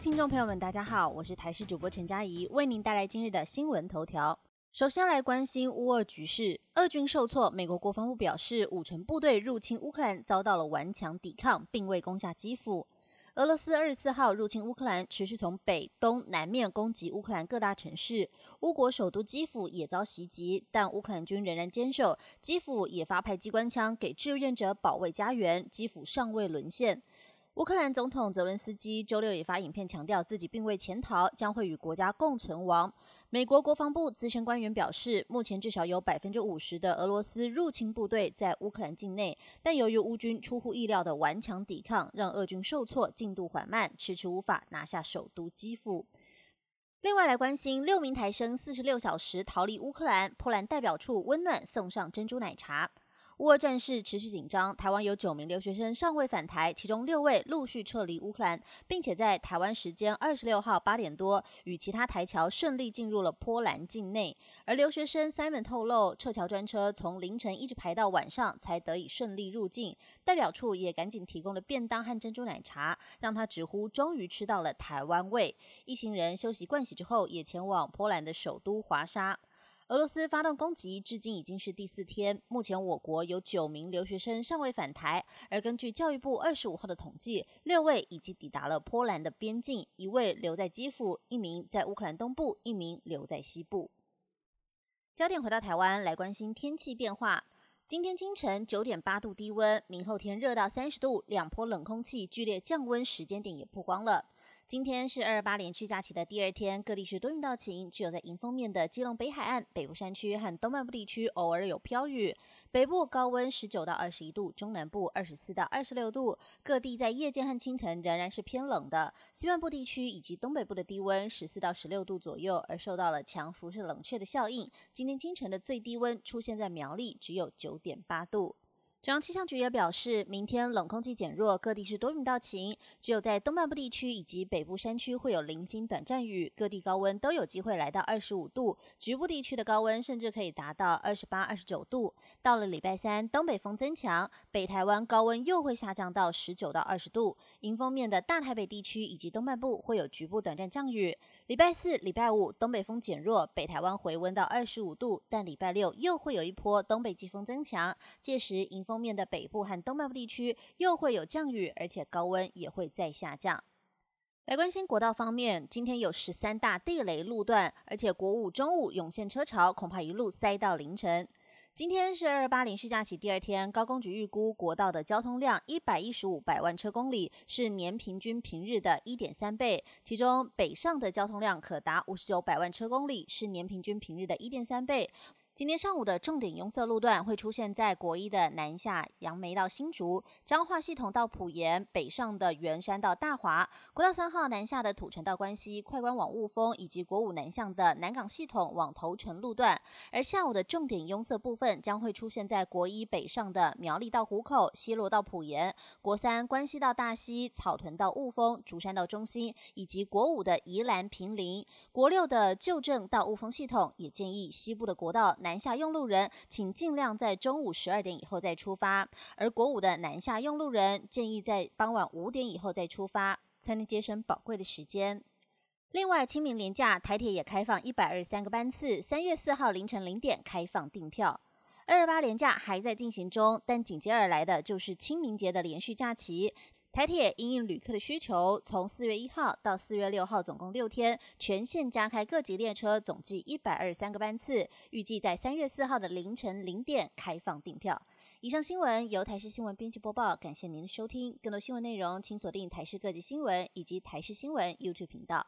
听众朋友们，大家好，我是台视主播陈佳怡，为您带来今日的新闻头条。首先来关心乌俄局势，俄军受挫，美国国防部表示，五成部队入侵乌克兰遭到了顽强抵抗，并未攻下基辅。俄罗斯二十四号入侵乌克兰，持续从北、东、南面攻击乌克兰各大城市。乌国首都基辅也遭袭击，但乌克兰军仍然坚守。基辅也发派机关枪给志愿者保卫家园，基辅尚未沦陷。乌克兰总统泽伦斯基周六也发影片强调，自己并未潜逃，将会与国家共存亡。美国国防部资深官员表示，目前至少有百分之五十的俄罗斯入侵部队在乌克兰境内，但由于乌军出乎意料的顽强抵抗，让俄军受挫，进度缓慢，迟迟无法拿下首都基辅。另外来关心，六名台生四十六小时逃离乌克兰，波兰代表处温暖送上珍珠奶茶。乌俄战事持续紧张，台湾有九名留学生尚未返台，其中六位陆续撤离乌克兰，并且在台湾时间二十六号八点多与其他台侨顺利进入了波兰境内。而留学生 Simon 透露，撤侨专车从凌晨一直排到晚上才得以顺利入境，代表处也赶紧提供了便当和珍珠奶茶，让他直呼终于吃到了台湾味。一行人休息盥洗之后，也前往波兰的首都华沙。俄罗斯发动攻击，至今已经是第四天。目前我国有九名留学生尚未返台，而根据教育部二十五号的统计，六位已经抵达了波兰的边境，一位留在基辅，一名在乌克兰东部，一名留在西部。焦点回到台湾，来关心天气变化。今天清晨九点八度低温，明后天热到三十度，两波冷空气剧烈降温时间点也曝光了。今天是二二八连续假期的第二天，各地是多云到晴，只有在迎风面的基隆北海岸、北部山区和东半部地区偶尔有飘雨。北部高温十九到二十一度，中南部二十四到二十六度。各地在夜间和清晨仍然是偏冷的。西半部地区以及东北部的低温十四到十六度左右，而受到了强辐射冷却的效应。今天清晨的最低温出现在苗栗，只有九点八度。中央气象局也表示，明天冷空气减弱，各地是多云到晴，只有在东半部地区以及北部山区会有零星短暂雨，各地高温都有机会来到二十五度，局部地区的高温甚至可以达到二十八、二十九度。到了礼拜三，东北风增强，北台湾高温又会下降到十九到二十度，迎风面的大台北地区以及东半部会有局部短暂降雨。礼拜四、礼拜五东北风减弱，北台湾回温到二十五度，但礼拜六又会有一波东北季风增强，届时迎封面的北部和东半部地区又会有降雨，而且高温也会再下降。来关心国道方面，今天有十三大地雷路段，而且国五中午涌现车潮，恐怕一路塞到凌晨。今天是二二八零续假期第二天，高工局预估国道的交通量一百一十五百万车公里，是年平均平日的一点三倍。其中北上的交通量可达五十九百万车公里，是年平均平日的一点三倍。今天上午的重点拥塞路段会出现在国一的南下杨梅到新竹、彰化系统到埔盐、北上的圆山到大华、国道三号南下的土城到关西、快关往雾峰，以及国五南向的南港系统往头城路段。而下午的重点拥塞部分将会出现在国一北上的苗栗到湖口、西罗到埔盐、国三关西到大溪、草屯到雾峰、竹山到中心，以及国五的宜兰平林、国六的旧镇到雾峰系统。也建议西部的国道南。南下用路人，请尽量在中午十二点以后再出发。而国五的南下用路人，建议在傍晚五点以后再出发，才能节省宝贵的时间。另外，清明连假，台铁也开放一百二十三个班次，三月四号凌晨零点开放订票。二二八连假还在进行中，但紧接而来的就是清明节的连续假期。台铁因应旅客的需求，从四月一号到四月六号，总共六天，全线加开各级列车，总计一百二十三个班次，预计在三月四号的凌晨零点开放订票。以上新闻由台视新闻编辑播报，感谢您的收听。更多新闻内容，请锁定台视各级新闻以及台视新闻 YouTube 频道。